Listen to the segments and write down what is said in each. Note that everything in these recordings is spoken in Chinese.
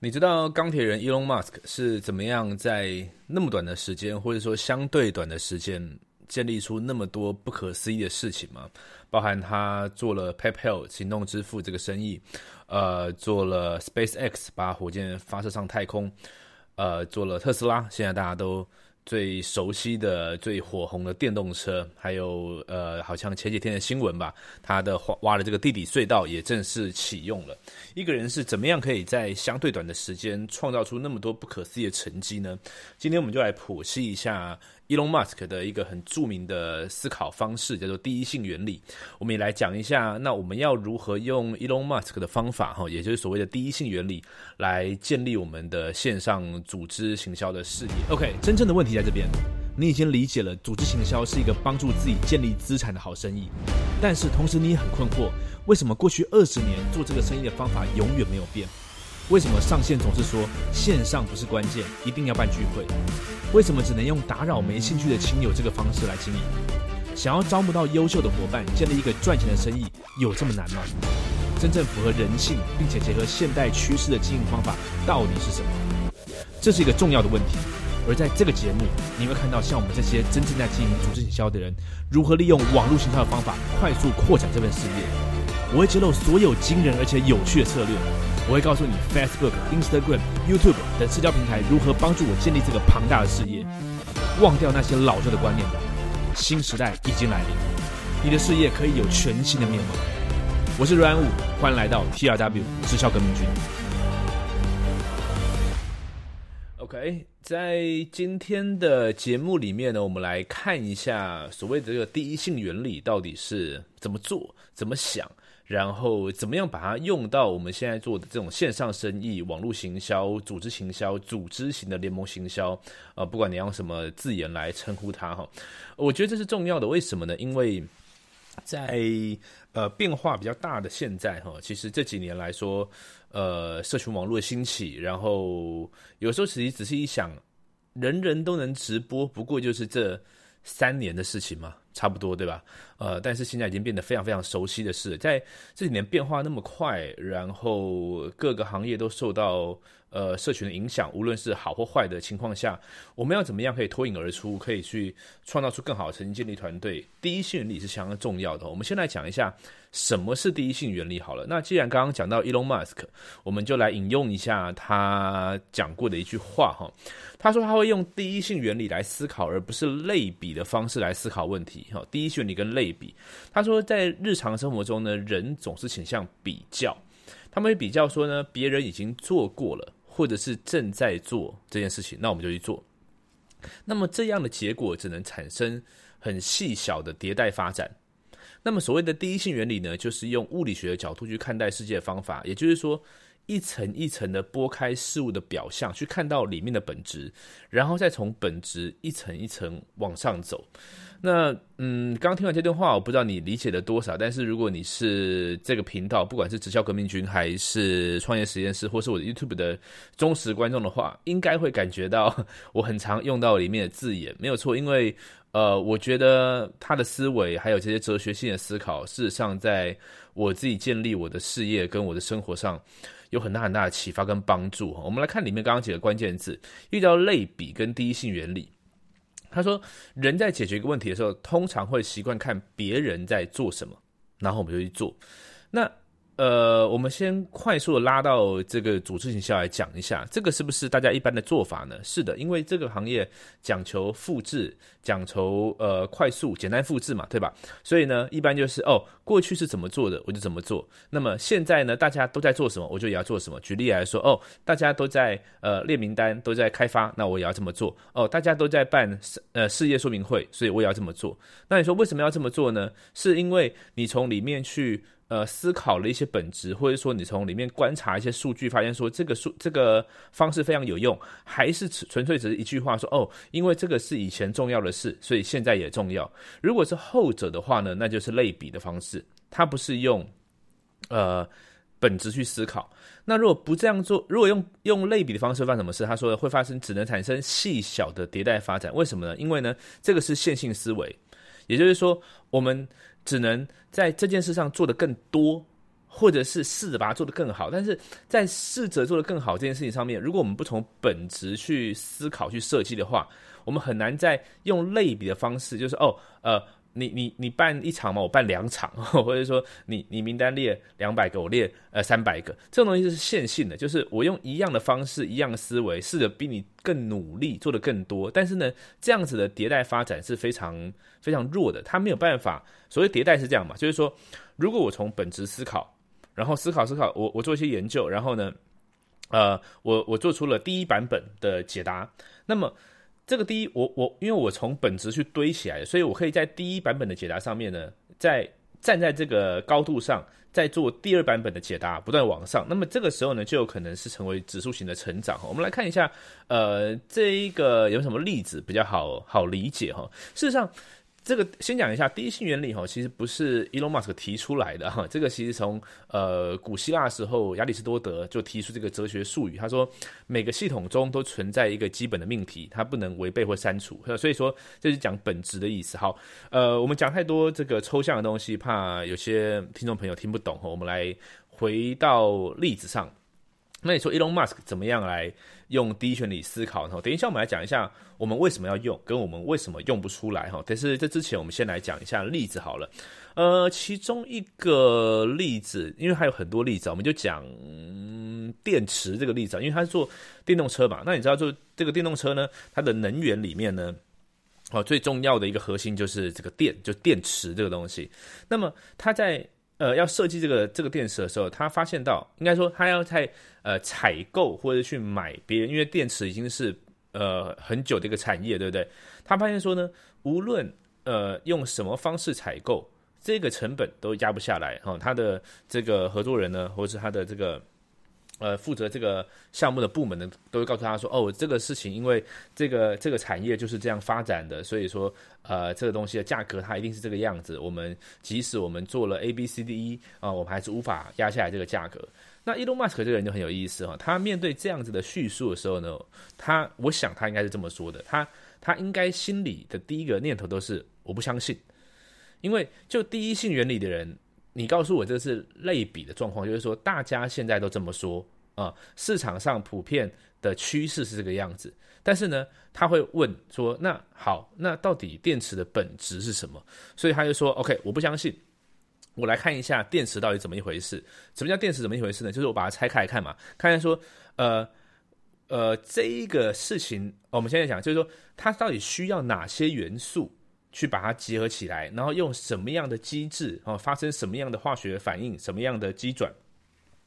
你知道钢铁人埃隆马斯克是怎么样在那么短的时间，或者说相对短的时间，建立出那么多不可思议的事情吗？包含他做了 PayPal 行动支付这个生意，呃，做了 SpaceX 把火箭发射上太空，呃，做了特斯拉，现在大家都。最熟悉的、最火红的电动车，还有呃，好像前几天的新闻吧，他的挖挖的这个地底隧道也正式启用了。一个人是怎么样可以在相对短的时间创造出那么多不可思议的成绩呢？今天我们就来剖析一下。Elon Musk 的一个很著名的思考方式叫做第一性原理，我们也来讲一下。那我们要如何用 Elon Musk 的方法，哈，也就是所谓的第一性原理，来建立我们的线上组织行销的事业？OK，真正的问题在这边，你已经理解了组织行销是一个帮助自己建立资产的好生意，但是同时你也很困惑，为什么过去二十年做这个生意的方法永远没有变？为什么上线总是说线上不是关键，一定要办聚会？为什么只能用打扰没兴趣的亲友这个方式来经营？想要招募到优秀的伙伴，建立一个赚钱的生意，有这么难吗？真正符合人性并且结合现代趋势的经营方法到底是什么？这是一个重要的问题。而在这个节目，你会看到像我们这些真正在经营组织营销的人，如何利用网络行销的方法快速扩展这份事业。我会揭露所有惊人而且有趣的策略。我会告诉你，Facebook、Instagram、YouTube 等社交平台如何帮助我建立这个庞大的事业。忘掉那些老旧的观念吧，新时代已经来临，你的事业可以有全新的面貌。我是阮武，欢迎来到 TRW 直销革命军。OK，在今天的节目里面呢，我们来看一下所谓的这个第一性原理到底是怎么做、怎么想。然后怎么样把它用到我们现在做的这种线上生意、网络行销、组织行销、组织型的联盟行销？呃，不管你用什么字眼来称呼它哈，我觉得这是重要的。为什么呢？因为在呃变化比较大的现在哈，其实这几年来说，呃，社群网络的兴起，然后有时候其实仔细一想，人人都能直播，不过就是这三年的事情嘛。差不多对吧？呃，但是现在已经变得非常非常熟悉的事，在这几年变化那么快，然后各个行业都受到。呃，社群的影响，无论是好或坏的情况下，我们要怎么样可以脱颖而出，可以去创造出更好的成绩，建立团队？第一性原理是相当重要的。我们先来讲一下什么是第一性原理好了。那既然刚刚讲到 Elon Musk，我们就来引用一下他讲过的一句话哈。他说他会用第一性原理来思考，而不是类比的方式来思考问题。哈，第一性原理跟类比。他说在日常生活中呢，人总是倾向比较，他们会比较说呢，别人已经做过了。或者是正在做这件事情，那我们就去做。那么这样的结果只能产生很细小的迭代发展。那么所谓的第一性原理呢，就是用物理学的角度去看待世界的方法，也就是说，一层一层的剥开事物的表象，去看到里面的本质，然后再从本质一层一层往上走。那嗯，刚听完这段话，我不知道你理解了多少。但是如果你是这个频道，不管是直销革命军，还是创业实验室，或是我的 YouTube 的忠实观众的话，应该会感觉到我很常用到里面的字眼，没有错。因为呃，我觉得他的思维还有这些哲学性的思考，事实上在我自己建立我的事业跟我的生活上有很大很大的启发跟帮助。我们来看里面刚刚几个关键字，遇到类比跟第一性原理。他说：“人在解决一个问题的时候，通常会习惯看别人在做什么，然后我们就去做。那。”呃，我们先快速的拉到这个组织营销来讲一下，这个是不是大家一般的做法呢？是的，因为这个行业讲求复制，讲求呃快速、简单复制嘛，对吧？所以呢，一般就是哦，过去是怎么做的，我就怎么做。那么现在呢，大家都在做什么，我就也要做什么。举例来说，哦，大家都在呃列名单，都在开发，那我也要这么做。哦，大家都在办呃事业说明会，所以我也要这么做。那你说为什么要这么做呢？是因为你从里面去。呃，思考了一些本质，或者说你从里面观察一些数据，发现说这个数这个方式非常有用，还是纯粹只是一句话说哦，因为这个是以前重要的事，所以现在也重要。如果是后者的话呢，那就是类比的方式，它不是用呃本质去思考。那如果不这样做，如果用用类比的方式发什么事？他说会发生只能产生细小的迭代发展。为什么呢？因为呢，这个是线性思维，也就是说我们。只能在这件事上做的更多，或者是试着把它做的更好。但是在试着做的更好这件事情上面，如果我们不从本质去思考、去设计的话，我们很难再用类比的方式，就是哦，呃。你你你办一场嘛，我办两场，或者说你你名单列两百个，我列呃三百个，这种东西是线性的，就是我用一样的方式、一样的思维，试着比你更努力，做的更多。但是呢，这样子的迭代发展是非常非常弱的，它没有办法。所谓迭代是这样嘛，就是说，如果我从本质思考，然后思考思考，我我做一些研究，然后呢，呃，我我做出了第一版本的解答，那么。这个第一，我我因为我从本质去堆起来，所以我可以在第一版本的解答上面呢，在站在这个高度上，在做第二版本的解答，不断往上。那么这个时候呢，就有可能是成为指数型的成长。我们来看一下，呃，这一个有什么例子比较好好理解哈？事实上。这个先讲一下第一性原理哈，其实不是 Elon Musk 提出来的哈，这个其实从呃古希腊时候亚里士多德就提出这个哲学术语，他说每个系统中都存在一个基本的命题，它不能违背或删除，所以说这是讲本质的意思。好，呃，我们讲太多这个抽象的东西，怕有些听众朋友听不懂哈，我们来回到例子上。那你说 Elon Musk 怎么样来用第一原理思考？等一下我们来讲一下我们为什么要用，跟我们为什么用不出来哈。但是这之前我们先来讲一下例子好了。呃，其中一个例子，因为还有很多例子，我们就讲电池这个例子，因为它是做电动车嘛。那你知道做这个电动车呢，它的能源里面呢，哦，最重要的一个核心就是这个电，就电池这个东西。那么它在呃，要设计这个这个电池的时候，他发现到，应该说他要在呃采购或者去买别人，因为电池已经是呃很久的一个产业，对不对？他发现说呢，无论呃用什么方式采购，这个成本都压不下来哈。他的这个合作人呢，或者是他的这个。呃，负责这个项目的部门呢，都会告诉他说：“哦，这个事情因为这个这个产业就是这样发展的，所以说，呃，这个东西的价格它一定是这个样子。我们即使我们做了 A B C D E 啊，我们还是无法压下来这个价格。那 Elon Musk 这个人就很有意思哈，他面对这样子的叙述的时候呢，他我想他应该是这么说的，他他应该心里的第一个念头都是我不相信，因为就第一性原理的人。”你告诉我这是类比的状况，就是说大家现在都这么说啊，市场上普遍的趋势是这个样子。但是呢，他会问说：“那好，那到底电池的本质是什么？”所以他就说：“OK，我不相信，我来看一下电池到底怎么一回事。什么叫电池怎么一回事呢？就是我把它拆开来看嘛，看看说，呃呃，这一个事情，我们现在讲就是说，它到底需要哪些元素？”去把它结合起来，然后用什么样的机制啊，发生什么样的化学反应，什么样的机转，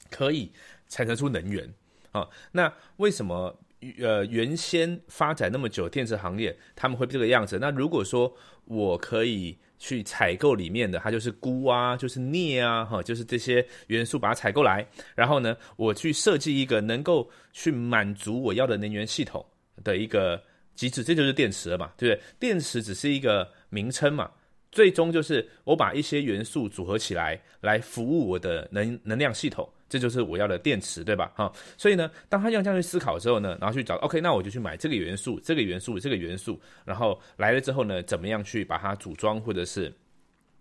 可以产生出能源啊？那为什么呃原先发展那么久电池行业他们会这个样子？那如果说我可以去采购里面的，它就是钴啊，就是镍啊，哈，就是这些元素把它采购来，然后呢，我去设计一个能够去满足我要的能源系统的一个。机制，这就是电池了嘛，对不对？电池只是一个名称嘛，最终就是我把一些元素组合起来，来服务我的能能量系统，这就是我要的电池，对吧？哈，所以呢，当他用这样去思考之后呢，然后去找，OK，那我就去买这个元素，这个元素，这个元素，然后来了之后呢，怎么样去把它组装，或者是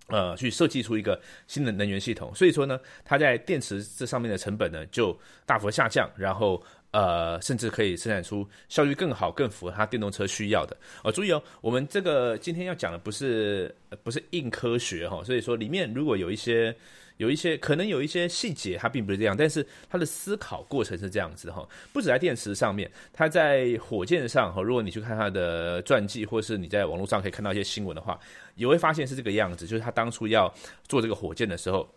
呃，去设计出一个新的能源系统？所以说呢，它在电池这上面的成本呢，就大幅下降，然后。呃，甚至可以生产出效率更好、更符合它电动车需要的。哦，注意哦，我们这个今天要讲的不是不是硬科学哈，所以说里面如果有一些有一些可能有一些细节，它并不是这样，但是它的思考过程是这样子哈。不止在电池上面，它在火箭上哈，如果你去看它的传记，或是你在网络上可以看到一些新闻的话，也会发现是这个样子，就是他当初要做这个火箭的时候，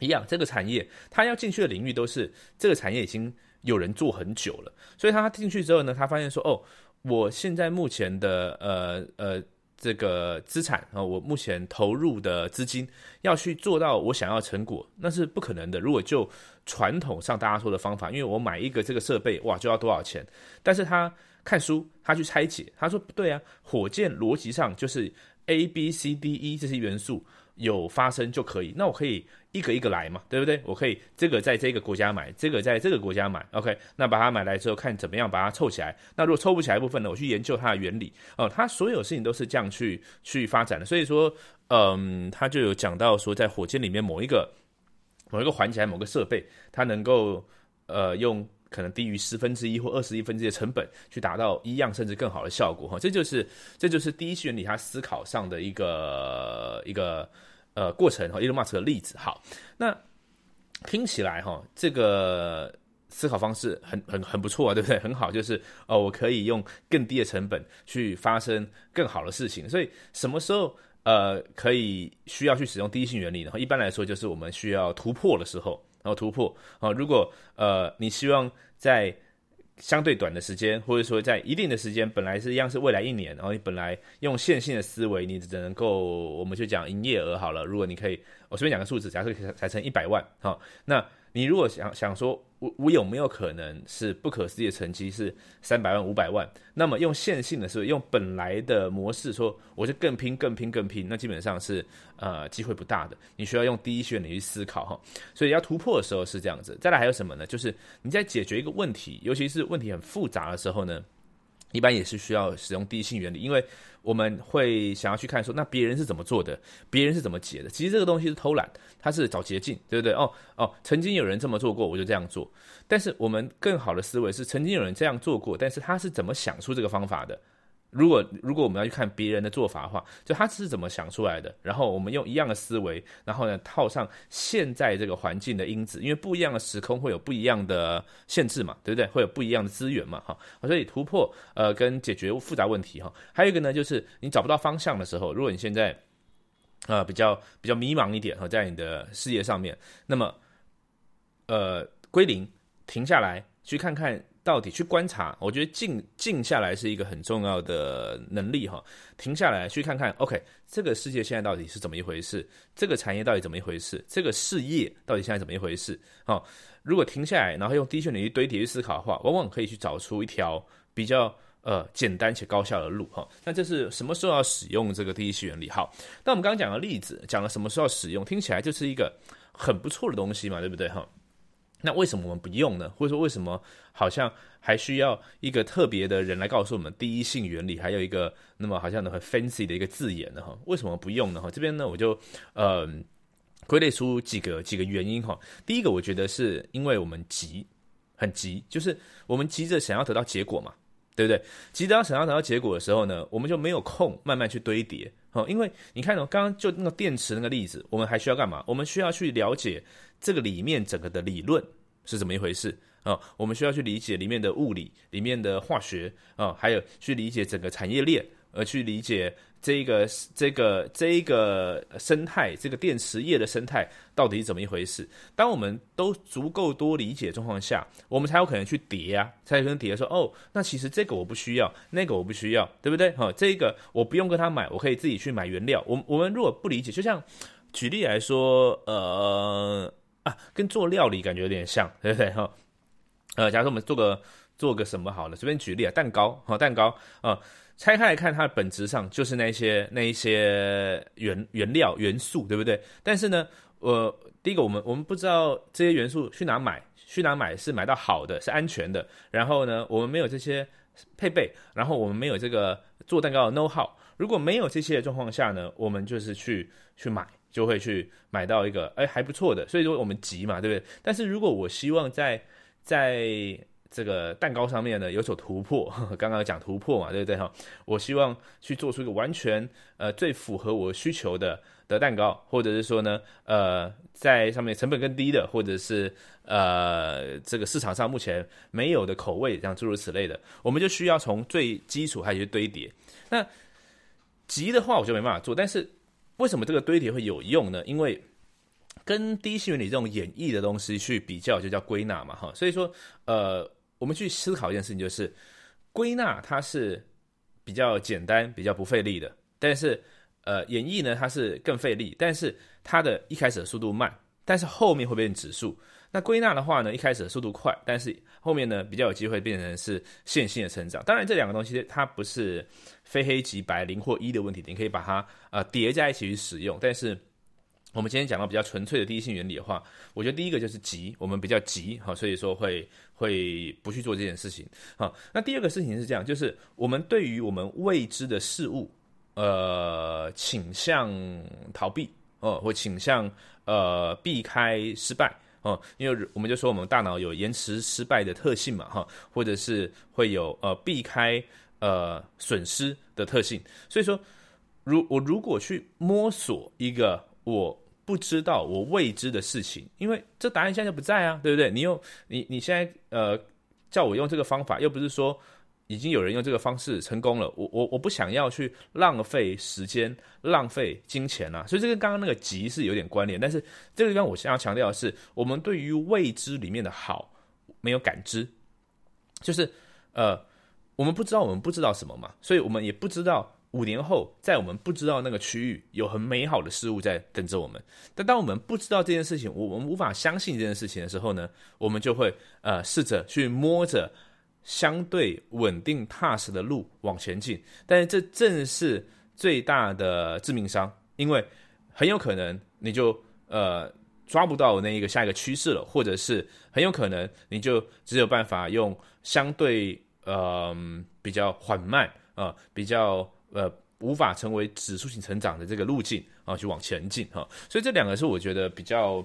一样，这个产业它要进去的领域都是这个产业已经。有人做很久了，所以他进去之后呢，他发现说：“哦，我现在目前的呃呃这个资产啊，我目前投入的资金要去做到我想要成果，那是不可能的。如果就传统上大家说的方法，因为我买一个这个设备哇就要多少钱？但是他看书，他去拆解，他说不对啊，火箭逻辑上就是 A B C D E 这些元素。”有发生就可以，那我可以一个一个来嘛，对不对？我可以这个在这个国家买，这个在这个国家买，OK？那把它买来之后，看怎么样把它凑起来。那如果凑不起来部分呢，我去研究它的原理哦。它所有事情都是这样去去发展的。所以说，嗯，他就有讲到说，在火箭里面某一个某一个环节、某个设备，它能够呃用可能低于十分之一或二十一分之一的成本去达到一样甚至更好的效果哈，这就是这就是第一性原理它思考上的一个一个呃过程哈，Elon Musk 的例子。好，那听起来哈，这个思考方式很很很不错啊，对不对？很好，就是哦，我可以用更低的成本去发生更好的事情。所以什么时候？呃，可以需要去使用第一性原理，呢一般来说就是我们需要突破的时候，然后突破啊。如果呃你希望在相对短的时间，或者说在一定的时间，本来是一样是未来一年，然后你本来用线性的思维，你只能够我们就讲营业额好了。如果你可以，我随便讲个数字，假设才成一百万，好，那。你如果想想说，我我有没有可能是不可思议的成绩是三百万五百万？那么用线性的是用本来的模式说，我就更拼更拼更拼，那基本上是呃机会不大的。你需要用第一选你去思考哈，所以要突破的时候是这样子。再来还有什么呢？就是你在解决一个问题，尤其是问题很复杂的时候呢，一般也是需要使用第一性原理，因为。我们会想要去看说，那别人是怎么做的，别人是怎么解的？其实这个东西是偷懒，他是找捷径，对不对？哦哦，曾经有人这么做过，我就这样做。但是我们更好的思维是，曾经有人这样做过，但是他是怎么想出这个方法的？如果如果我们要去看别人的做法的话，就他是怎么想出来的，然后我们用一样的思维，然后呢套上现在这个环境的因子，因为不一样的时空会有不一样的限制嘛，对不对？会有不一样的资源嘛，哈，所以突破呃跟解决复杂问题哈，还有一个呢就是你找不到方向的时候，如果你现在啊比较比较迷茫一点哈，在你的事业上面，那么呃归零，停下来去看看。到底去观察，我觉得静静下来是一个很重要的能力哈。停下来去看看，OK，这个世界现在到底是怎么一回事？这个产业到底怎么一回事？这个事业到底现在怎么一回事？好，如果停下来，然后用低训练去堆叠去思考的话，往往可以去找出一条比较呃简单且高效的路哈。那这是什么时候要使用这个第一性原理？好，那我们刚刚讲的例子，讲了什么时候使用，听起来就是一个很不错的东西嘛，对不对哈？那为什么我们不用呢？或者说为什么好像还需要一个特别的人来告诉我们第一性原理？还有一个那么好像很 fancy 的一个字眼呢？哈，为什么不用呢？哈，这边呢我就呃归类出几个几个原因哈。第一个，我觉得是因为我们急，很急，就是我们急着想要得到结果嘛，对不对？其实当想要得到结果的时候呢，我们就没有空慢慢去堆叠。哦，因为你看哦，刚刚就那个电池那个例子，我们还需要干嘛？我们需要去了解这个里面整个的理论是怎么一回事啊？我们需要去理解里面的物理、里面的化学啊，还有去理解整个产业链，而去理解。这个这个这一个生态，这个电池业的生态到底是怎么一回事？当我们都足够多理解状况下，我们才有可能去叠啊，才有可能叠说哦，那其实这个我不需要，那个我不需要，对不对？哈，这个我不用跟他买，我可以自己去买原料。我我们如果不理解，就像举例来说，呃啊，跟做料理感觉有点像，对不对？哈，呃，假如说我们做个做个什么好了，随便举例啊，蛋糕，哈，蛋糕啊。拆开来看，它的本质上就是那些那一些原原料元素，对不对？但是呢，呃，第一个，我们我们不知道这些元素去哪买，去哪买是买到好的，是安全的。然后呢，我们没有这些配备，然后我们没有这个做蛋糕的 know how。如果没有这些的状况下呢，我们就是去去买，就会去买到一个哎还不错的。所以说我们急嘛，对不对？但是如果我希望在在这个蛋糕上面呢有所突破，刚刚讲突破嘛，对不对哈？我希望去做出一个完全呃最符合我需求的的蛋糕，或者是说呢呃在上面成本更低的，或者是呃这个市场上目前没有的口味，像诸如此类的，我们就需要从最基础开始堆叠。那急的话我就没办法做，但是为什么这个堆叠会有用呢？因为跟第一性原理这种演绎的东西去比较，就叫归纳嘛哈。所以说呃。我们去思考一件事情，就是归纳它是比较简单、比较不费力的，但是呃演绎呢，它是更费力，但是它的一开始的速度慢，但是后面会变指数。那归纳的话呢，一开始的速度快，但是后面呢比较有机会变成是线性的成长。当然，这两个东西它不是非黑即白、零或一的问题，你可以把它呃叠加一起去使用，但是。我们今天讲到比较纯粹的第一性原理的话，我觉得第一个就是急，我们比较急哈，所以说会会不去做这件事情好，那第二个事情是这样，就是我们对于我们未知的事物，呃，倾向逃避哦，或倾向呃避开失败哦，因为我们就说我们大脑有延迟失败的特性嘛哈，或者是会有呃避开呃损失的特性，所以说如我如果去摸索一个我不知道我未知的事情，因为这答案现在就不在啊，对不对？你用你你现在呃叫我用这个方法，又不是说。已经有人用这个方式成功了，我我我不想要去浪费时间、浪费金钱啊，所以这跟刚刚那个急是有点关联。但是这个地方我想要强调的是，我们对于未知里面的好没有感知，就是呃，我们不知道我们不知道什么嘛，所以我们也不知道五年后在我们不知道那个区域有很美好的事物在等着我们。但当我们不知道这件事情，我们无法相信这件事情的时候呢，我们就会呃试着去摸着。相对稳定踏实的路往前进，但是这正是最大的致命伤，因为很有可能你就呃抓不到那一个下一个趋势了，或者是很有可能你就只有办法用相对呃比较缓慢啊，比较呃无法成为指数型成长的这个路径啊去往前进哈，所以这两个是我觉得比较。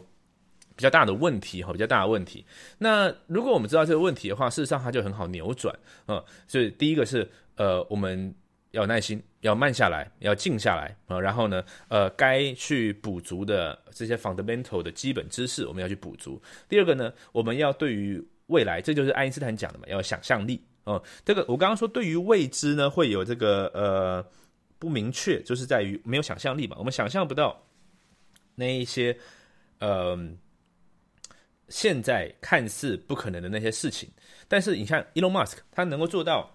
比较大的问题哈，比较大的问题。那如果我们知道这个问题的话，事实上它就很好扭转啊。所以第一个是呃，我们要耐心，要慢下来，要静下来啊。然后呢，呃，该去补足的这些 fundamental 的基本知识，我们要去补足。第二个呢，我们要对于未来，这就是爱因斯坦讲的嘛，要想象力哦。这个我刚刚说，对于未知呢，会有这个呃不明确，就是在于没有想象力嘛。我们想象不到那一些呃。现在看似不可能的那些事情，但是你看，Elon Musk 他能够做到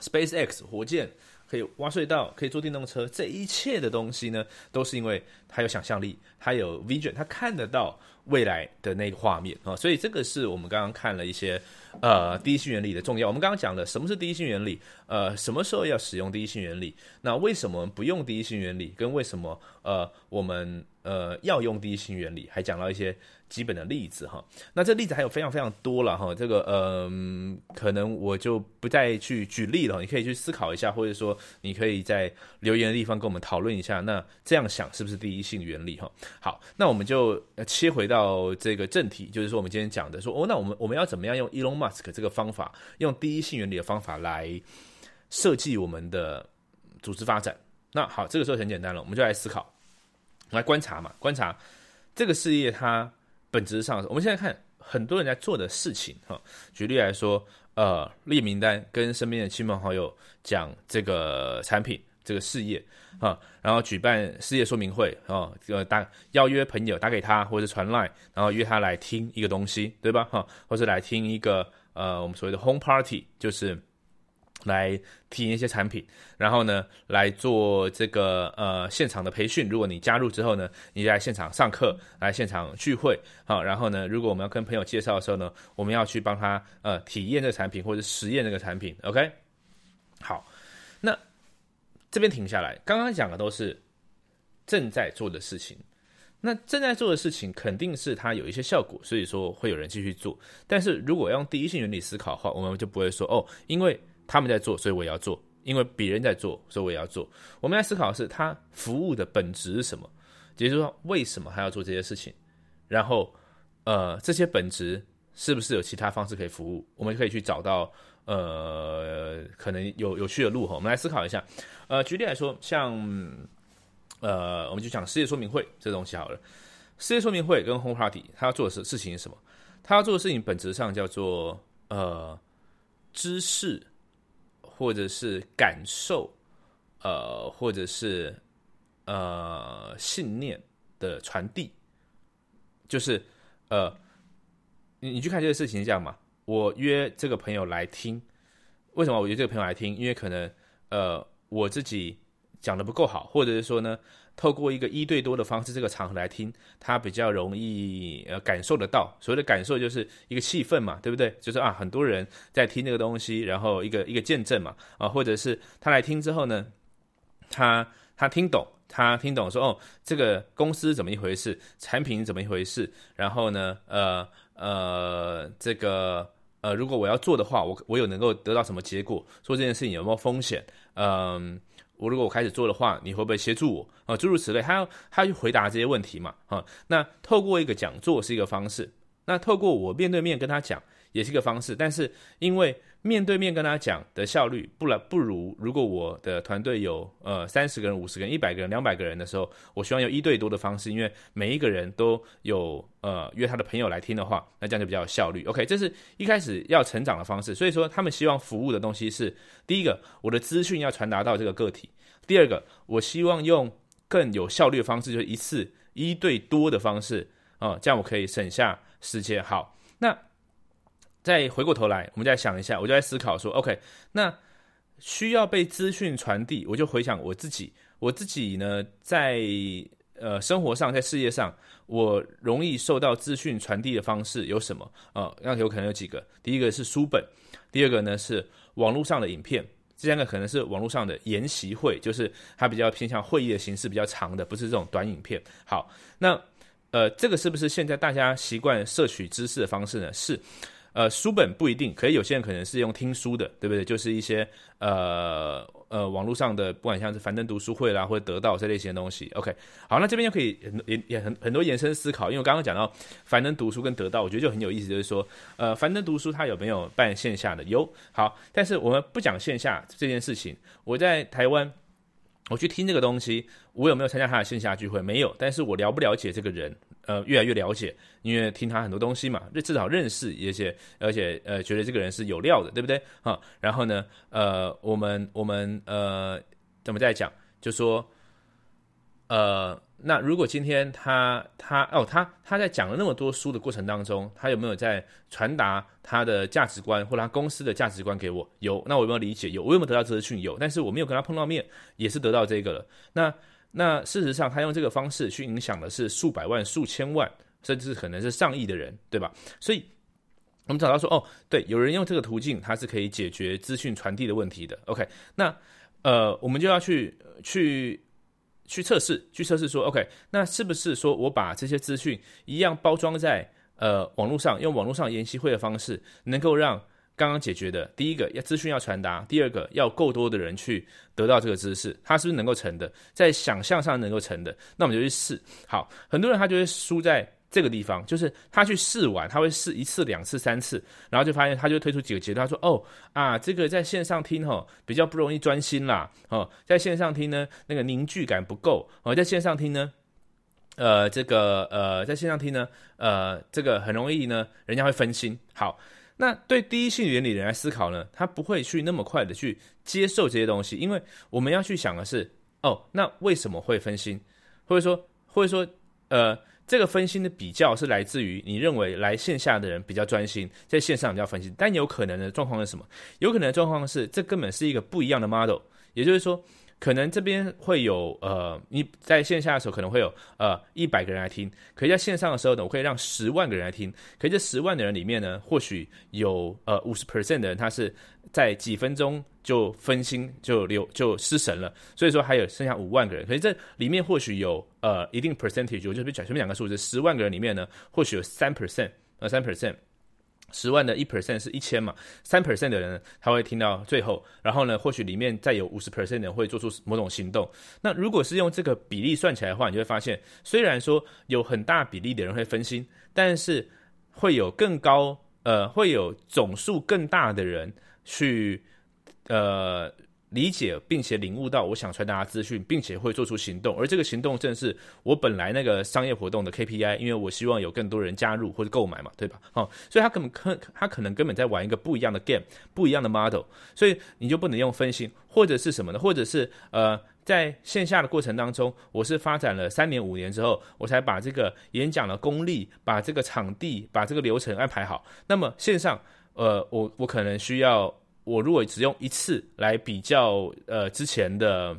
SpaceX 火箭可以挖隧道，可以坐电动车，这一切的东西呢，都是因为他有想象力，他有 vision，他看得到未来的那个画面啊。所以这个是我们刚刚看了一些呃第一性原理的重要。我们刚刚讲了什么是第一性原理，呃，什么时候要使用第一性原理？那为什么不用第一性原理？跟为什么呃我们呃要用第一性原理？还讲到一些。基本的例子哈，那这例子还有非常非常多了哈，这个嗯，可能我就不再去举例了，你可以去思考一下，或者说你可以在留言的地方跟我们讨论一下，那这样想是不是第一性原理哈？好，那我们就切回到这个正题，就是说我们今天讲的说哦，那我们我们要怎么样用 Elon Musk 这个方法，用第一性原理的方法来设计我们的组织发展？那好，这个时候很简单了，我们就来思考，来观察嘛，观察这个事业它。本质上，我们现在看很多人在做的事情，哈，举例来说，呃，列名单，跟身边的亲朋好友讲这个产品、这个事业，啊，然后举办事业说明会，啊，呃，打邀约朋友打给他，或者传来，然后约他来听一个东西，对吧，哈，或者来听一个呃，我们所谓的 home party，就是。来体验一些产品，然后呢，来做这个呃现场的培训。如果你加入之后呢，你在现场上课，来现场聚会，好，然后呢，如果我们要跟朋友介绍的时候呢，我们要去帮他呃体验这个产品或者实验这个产品。OK，好，那这边停下来，刚刚讲的都是正在做的事情。那正在做的事情肯定是它有一些效果，所以说会有人继续做。但是如果用第一性原理思考的话，我们就不会说哦，因为他们在做，所以我也要做；因为别人在做，所以我也要做。我们来思考的是，他服务的本质是什么？也就是说，为什么还要做这些事情？然后，呃，这些本质是不是有其他方式可以服务？我们可以去找到，呃，可能有有趣的路哈。我们来思考一下。呃，举例来说，像，呃，我们就讲事业说明会这东西好了。事业说明会跟 Home Party，他要做的事事情是什么？他要做的事情本质上叫做呃知识。或者是感受，呃，或者是呃信念的传递，就是呃，你你去看这个事情是这样嘛？我约这个朋友来听，为什么我约这个朋友来听？因为可能呃我自己讲的不够好，或者是说呢？透过一个一对多的方式，这个场合来听，他比较容易呃感受得到。所谓的感受就是一个气氛嘛，对不对？就是啊，很多人在听这个东西，然后一个一个见证嘛，啊，或者是他来听之后呢，他他听懂，他听懂说哦，这个公司怎么一回事，产品怎么一回事，然后呢，呃呃，这个呃，如果我要做的话，我我有能够得到什么结果？做这件事情有没有风险？嗯。我如果我开始做的话，你会不会协助我啊？诸如此类，他要他去回答这些问题嘛啊？那透过一个讲座是一个方式，那透过我面对面跟他讲也是一个方式，但是因为。面对面跟他讲的效率不了不如，如果我的团队有呃三十个人、五十个人、一百个人、两百个人的时候，我希望用一对多的方式，因为每一个人都有呃约他的朋友来听的话，那这样就比较有效率。OK，这是一开始要成长的方式，所以说他们希望服务的东西是第一个，我的资讯要传达到这个个体；第二个，我希望用更有效率的方式，就是一次一对多的方式啊，这样我可以省下时间。好，那。再回过头来，我们再想一下，我就在思考说，OK，那需要被资讯传递，我就回想我自己，我自己呢，在呃生活上，在事业上，我容易受到资讯传递的方式有什么？呃，那有可能有几个，第一个是书本，第二个呢是网络上的影片，第三个可能是网络上的研习会，就是它比较偏向会议的形式，比较长的，不是这种短影片。好，那呃，这个是不是现在大家习惯摄取知识的方式呢？是。呃，书本不一定，可以有些人可能是用听书的，对不对？就是一些呃呃网络上的，不管像是樊登读书会啦，或者得到这类型的东西。OK，好，那这边就可以也也很很多延伸思考，因为我刚刚讲到樊登读书跟得到，我觉得就很有意思，就是说，呃，樊登读书它有没有办线下的？有，好，但是我们不讲线下这件事情。我在台湾。我去听这个东西，我有没有参加他的线下聚会？没有，但是我了不了解这个人？呃，越来越了解，因为听他很多东西嘛，至少认识，而且而且呃，觉得这个人是有料的，对不对？啊，然后呢，呃，我们我们呃，怎么在讲？就说，呃。那如果今天他他哦他他在讲了那么多书的过程当中，他有没有在传达他的价值观或者他公司的价值观给我？有，那我有没有理解？有，我有没有得到资讯？有，但是我没有跟他碰到面，也是得到这个了。那那事实上，他用这个方式去影响的是数百万、数千万，甚至可能是上亿的人，对吧？所以我们找到说，哦，对，有人用这个途径，它是可以解决资讯传递的问题的。OK，那呃，我们就要去去。去测试，去测试说，OK，那是不是说我把这些资讯一样包装在呃网络上，用网络上研习会的方式，能够让刚刚解决的第一个要资讯要传达，第二个要够多的人去得到这个知识，它是不是能够成的？在想象上能够成的，那我们就去试。好，很多人他就会输在。这个地方就是他去试玩，他会试一次、两次、三次，然后就发现他就推出几个阶段，他说：“哦啊，这个在线上听吼比较不容易专心啦，哦，在线上听呢那个凝聚感不够，哦，在线上听呢，呃，这个呃，在线上听呢，呃，这个很容易呢，人家会分心。好，那对第一性原理人来思考呢，他不会去那么快的去接受这些东西，因为我们要去想的是，哦，那为什么会分心？或者说，或者说，呃。这个分心的比较是来自于你认为来线下的人比较专心，在线上比较分心，但有可能的状况是什么？有可能的状况是这根本是一个不一样的 model，也就是说，可能这边会有呃，你在线下的时候可能会有呃一百个人来听，可以在线上的时候呢，我可以让十万个人来听，可这十万的人里面呢，或许有呃五十 percent 的人他是。在几分钟就分心就流就失神了，所以说还有剩下五万个人，可是这里面或许有呃一定 percentage，我就比讲前面两个数字，十万个人里面呢，或许有三 percent，呃三 percent，十万的一 percent 是一千嘛，三 percent 的人他会听到最后，然后呢，或许里面再有五十 percent 的人会做出某种行动。那如果是用这个比例算起来的话，你就会发现，虽然说有很大比例的人会分心，但是会有更高呃会有总数更大的人。去呃理解并且领悟到我想传达的资讯，并且会做出行动，而这个行动正是我本来那个商业活动的 KPI，因为我希望有更多人加入或者购买嘛，对吧？哦，所以他根本可他可能根本在玩一个不一样的 game，不一样的 model，所以你就不能用分心，或者是什么呢？或者是呃，在线下的过程当中，我是发展了三年五年之后，我才把这个演讲的功力、把这个场地、把这个流程安排好，那么线上。呃，我我可能需要，我如果只用一次来比较，呃，之前的，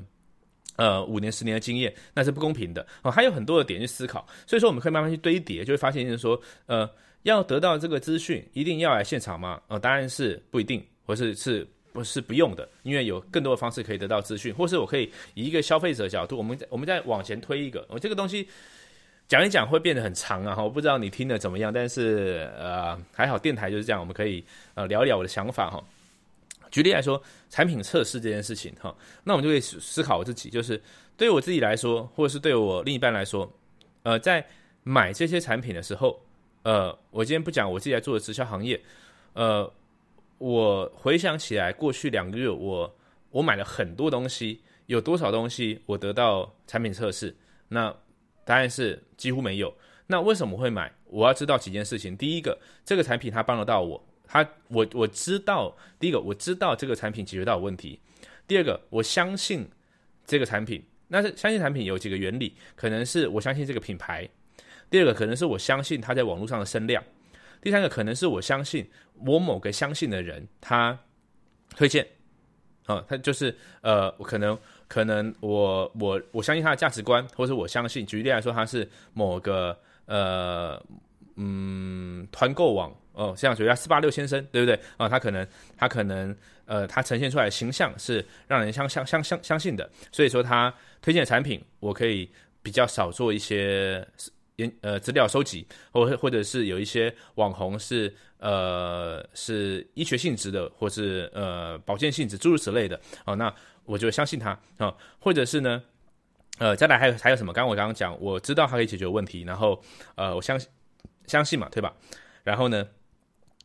呃，五年十年的经验，那是不公平的哦。还有很多的点去思考，所以说我们可以慢慢去堆叠，就会发现就是说，呃，要得到这个资讯，一定要来现场吗？呃，答案是不一定，或是是不是不用的，因为有更多的方式可以得到资讯，或是我可以以一个消费者角度，我们我们再往前推一个，我这个东西。讲一讲会变得很长啊！我不知道你听的怎么样，但是呃，还好电台就是这样，我们可以呃聊一聊我的想法哈。举例来说，产品测试这件事情，哈，那我们就可以思考我自己，就是对于我自己来说，或者是对我另一半来说，呃，在买这些产品的时候，呃，我今天不讲我自己在做的直销行业，呃，我回想起来，过去两个月，我我买了很多东西，有多少东西我得到产品测试？那答案是几乎没有。那为什么会买？我要知道几件事情。第一个，这个产品它帮得到我。他，我我知道，第一个我知道这个产品解决到问题，第二个我相信这个产品，那是相信产品有几个原理，可能是我相信这个品牌，第二个可能是我相信它在网络上的声量，第三个可能是我相信我某个相信的人他推荐，啊，他就是呃，可能可能我我我相信他的价值观，或者我相信，举例来说，他是某个呃嗯团购网。哦，像主要四八六先生，对不对？啊，他可能，他可能，呃，他呈现出来的形象是让人相相相相相信的，所以说他推荐的产品，我可以比较少做一些研呃资料收集，或或者是有一些网红是呃是医学性质的，或是呃保健性质诸如此类的，哦，那我就相信他啊，或者是呢，呃，再来还有还有什么？刚刚我刚刚讲，我知道他可以解决问题，然后呃，我相信相信嘛，对吧？然后呢？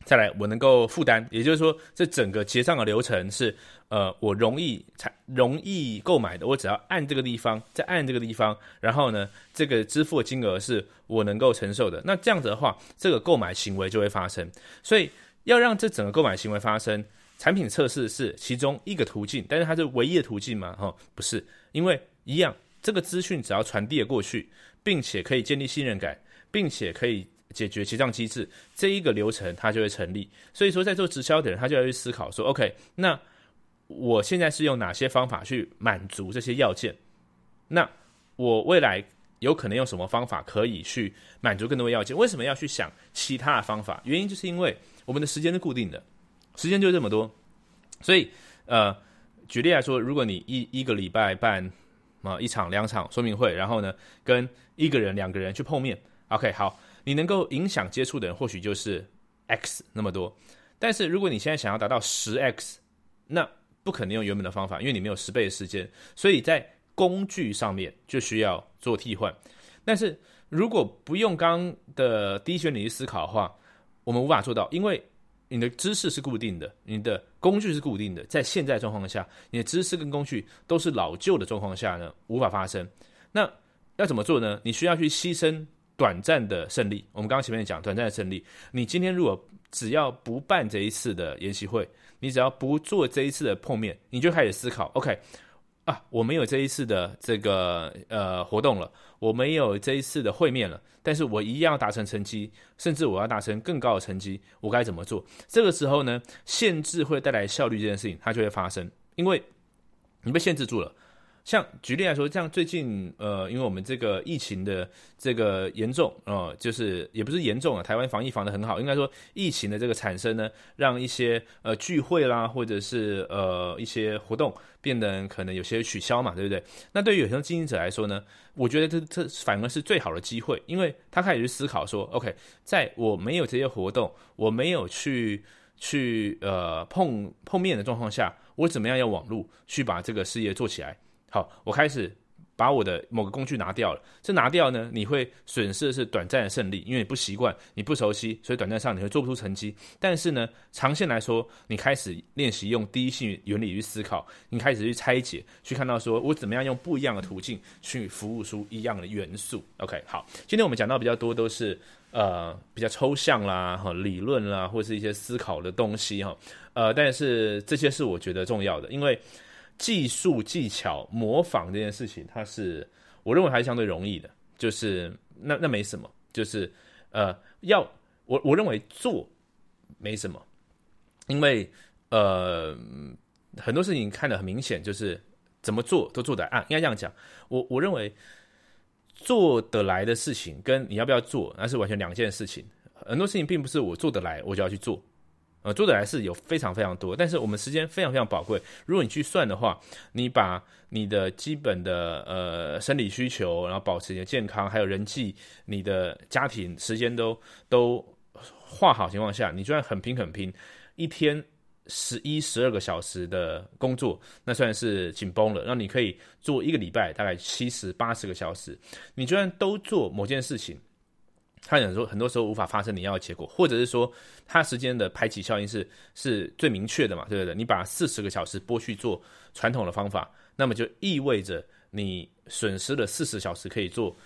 再来，我能够负担，也就是说，这整个结账的流程是，呃，我容易才容易购买的。我只要按这个地方，再按这个地方，然后呢，这个支付的金额是我能够承受的。那这样子的话，这个购买行为就会发生。所以，要让这整个购买行为发生，产品测试是其中一个途径，但是它是唯一的途径吗？哈，不是，因为一样，这个资讯只要传递了过去，并且可以建立信任感，并且可以。解决结账机制这一个流程，它就会成立。所以说，在做直销的人，他就要去思考说：OK，那我现在是用哪些方法去满足这些要件？那我未来有可能用什么方法可以去满足更多的要件？为什么要去想其他的方法？原因就是因为我们的时间是固定的，时间就这么多。所以，呃，举例来说，如果你一一个礼拜办啊一场、两场说明会，然后呢，跟一个人、两个人去碰面，OK，好。你能够影响接触的人或许就是 X 那么多，但是如果你现在想要达到十 X，那不可能用原本的方法，因为你没有十倍的时间，所以在工具上面就需要做替换。但是如果不用刚的第一选领域思考的话，我们无法做到，因为你的知识是固定的，你的工具是固定的，在现在状况下，你的知识跟工具都是老旧的状况下呢，无法发生。那要怎么做呢？你需要去牺牲。短暂的胜利，我们刚刚前面讲短暂的胜利。你今天如果只要不办这一次的研习会，你只要不做这一次的碰面，你就开始思考，OK，啊，我没有这一次的这个呃活动了，我没有这一次的会面了，但是我一样达成成绩，甚至我要达成更高的成绩，我该怎么做？这个时候呢，限制会带来效率这件事情，它就会发生，因为你被限制住了。像举例来说，像最近呃，因为我们这个疫情的这个严重呃，就是也不是严重啊，台湾防疫防得很好，应该说疫情的这个产生呢，让一些呃聚会啦，或者是呃一些活动变得可能有些取消嘛，对不对？那对于有些经营者来说呢，我觉得这这反而是最好的机会，因为他开始去思考说，OK，在我没有这些活动，我没有去去呃碰碰面的状况下，我怎么样用网络去把这个事业做起来？好，我开始把我的某个工具拿掉了。这拿掉呢，你会损失的是短暂的胜利，因为你不习惯，你不熟悉，所以短暂上你会做不出成绩。但是呢，长线来说，你开始练习用第一性原理去思考，你开始去拆解，去看到说我怎么样用不一样的途径去服务出一样的元素。OK，好，今天我们讲到比较多都是呃比较抽象啦、哈理论啦，或是一些思考的东西哈。呃，但是这些是我觉得重要的，因为。技术技巧模仿这件事情，它是我认为还是相对容易的，就是那那没什么，就是呃要我我认为做没什么，因为呃很多事情看得很明显，就是怎么做都做得啊，应该这样讲，我我认为做得来的事情跟你要不要做那是完全两件事情，很多事情并不是我做得来我就要去做。呃，做的来是有非常非常多，但是我们时间非常非常宝贵。如果你去算的话，你把你的基本的呃生理需求，然后保持你的健康，还有人际、你的家庭时间都都画好情况下，你就算很拼很拼，一天十一、十二个小时的工作，那算是紧绷了。那你可以做一个礼拜，大概七十八十个小时。你就算都做某件事情，它有时候很多时候无法发生你要的结果，或者是说它时间的排挤效应是是最明确的嘛？对不对？你把四十个小时拨去做传统的方法，那么就意味着你损失了四十小时可以做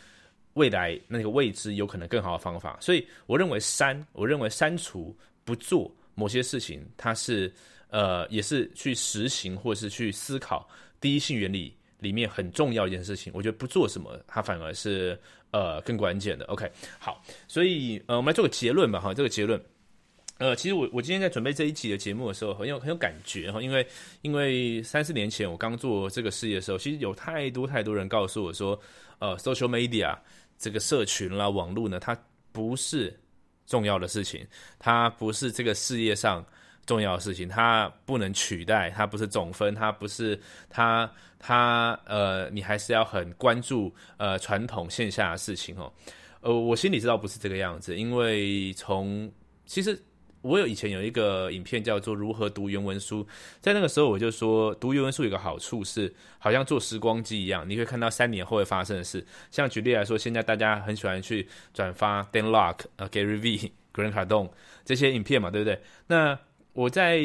未来那个未知有可能更好的方法。所以我认为删，我认为删除不做。某些事情，它是呃，也是去实行或者是去思考第一性原理里面很重要一件事情。我觉得不做什么，它反而是呃更关键的。OK，好，所以呃，我们来做个结论吧。哈，这个结论，呃，其实我我今天在准备这一集的节目的时候，很有很有感觉哈，因为因为三四年前我刚做这个事业的时候，其实有太多太多人告诉我说，呃，social media 这个社群啦、网络呢，它不是。重要的事情，它不是这个事业上重要的事情，它不能取代，它不是总分，它不是它它呃，你还是要很关注呃传统线下的事情哦。呃，我心里知道不是这个样子，因为从其实。我有以前有一个影片叫做《如何读原文书》，在那个时候我就说，读原文书有个好处是，好像做时光机一样，你可以看到三年后会发生的事。像举例来说，现在大家很喜欢去转发 Dan Lok、呃 Gary V、Grant Cardone 这些影片嘛，对不对？那我在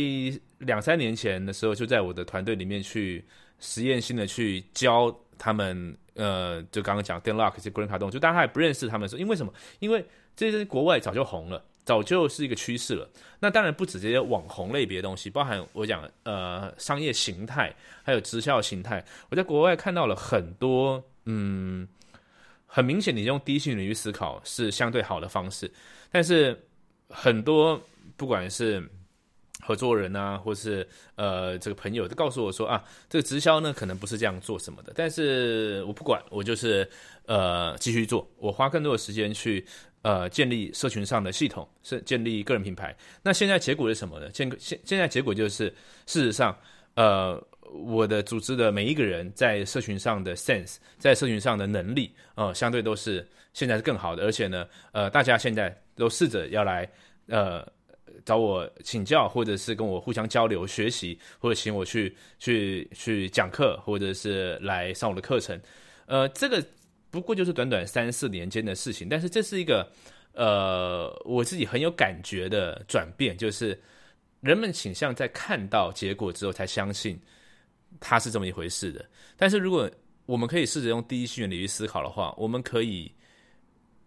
两三年前的时候，就在我的团队里面去实验性的去教他们，呃，就刚刚讲 Dan Lok、这 Grant Cardone，就大家还不认识他们，的时候因为什么？因为这些国外早就红了。早就是一个趋势了。那当然不止这些网红类别的东西，包含我讲呃商业形态，还有直销形态。我在国外看到了很多，嗯，很明显，你用低性领域思考是相对好的方式。但是很多不管是合作人啊，或是呃这个朋友，都告诉我说啊，这个直销呢可能不是这样做什么的。但是我不管，我就是呃继续做，我花更多的时间去。呃，建立社群上的系统是建立个人品牌。那现在结果是什么呢？现现现在结果就是，事实上，呃，我的组织的每一个人在社群上的 sense，在社群上的能力，呃，相对都是现在是更好的。而且呢，呃，大家现在都试着要来呃找我请教，或者是跟我互相交流学习，或者请我去去去讲课，或者是来上我的课程。呃，这个。不过就是短短三四年间的事情，但是这是一个呃我自己很有感觉的转变，就是人们倾向在看到结果之后才相信它是这么一回事的。但是如果我们可以试着用第一性原理去思考的话，我们可以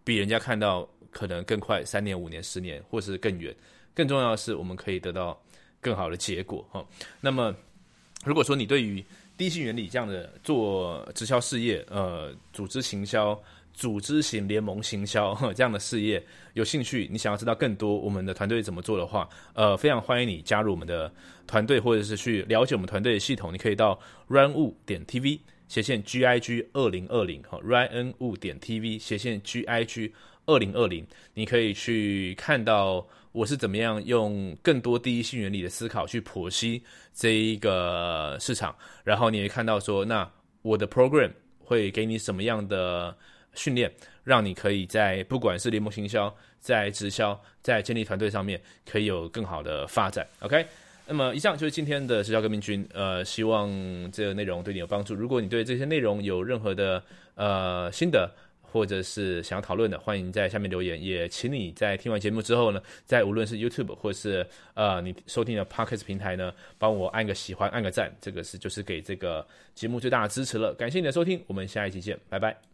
比人家看到可能更快，三年、五年、十年，或是更远。更重要的是，我们可以得到更好的结果。哈，那么如果说你对于低性原理这样的做直销事业，呃，组织行销、组织型联盟行销这样的事业，有兴趣，你想要知道更多我们的团队怎么做的话，呃，非常欢迎你加入我们的团队，或者是去了解我们团队的系统。你可以到 runwu 点 tv 斜线 gig 二零二零哈，runwu 点 tv 斜线 gig 二零二零，你可以去看到。我是怎么样用更多第一性原理的思考去剖析这一个市场，然后你会看到说，那我的 program 会给你什么样的训练，让你可以在不管是联盟行销、在直销、在建立团队上面，可以有更好的发展。OK，那么以上就是今天的直销革命军，呃，希望这个内容对你有帮助。如果你对这些内容有任何的呃心得，或者是想要讨论的，欢迎在下面留言。也请你在听完节目之后呢，在无论是 YouTube 或是呃你收听的 Podcast 平台呢，帮我按个喜欢，按个赞，这个是就是给这个节目最大的支持了。感谢你的收听，我们下一期见，拜拜。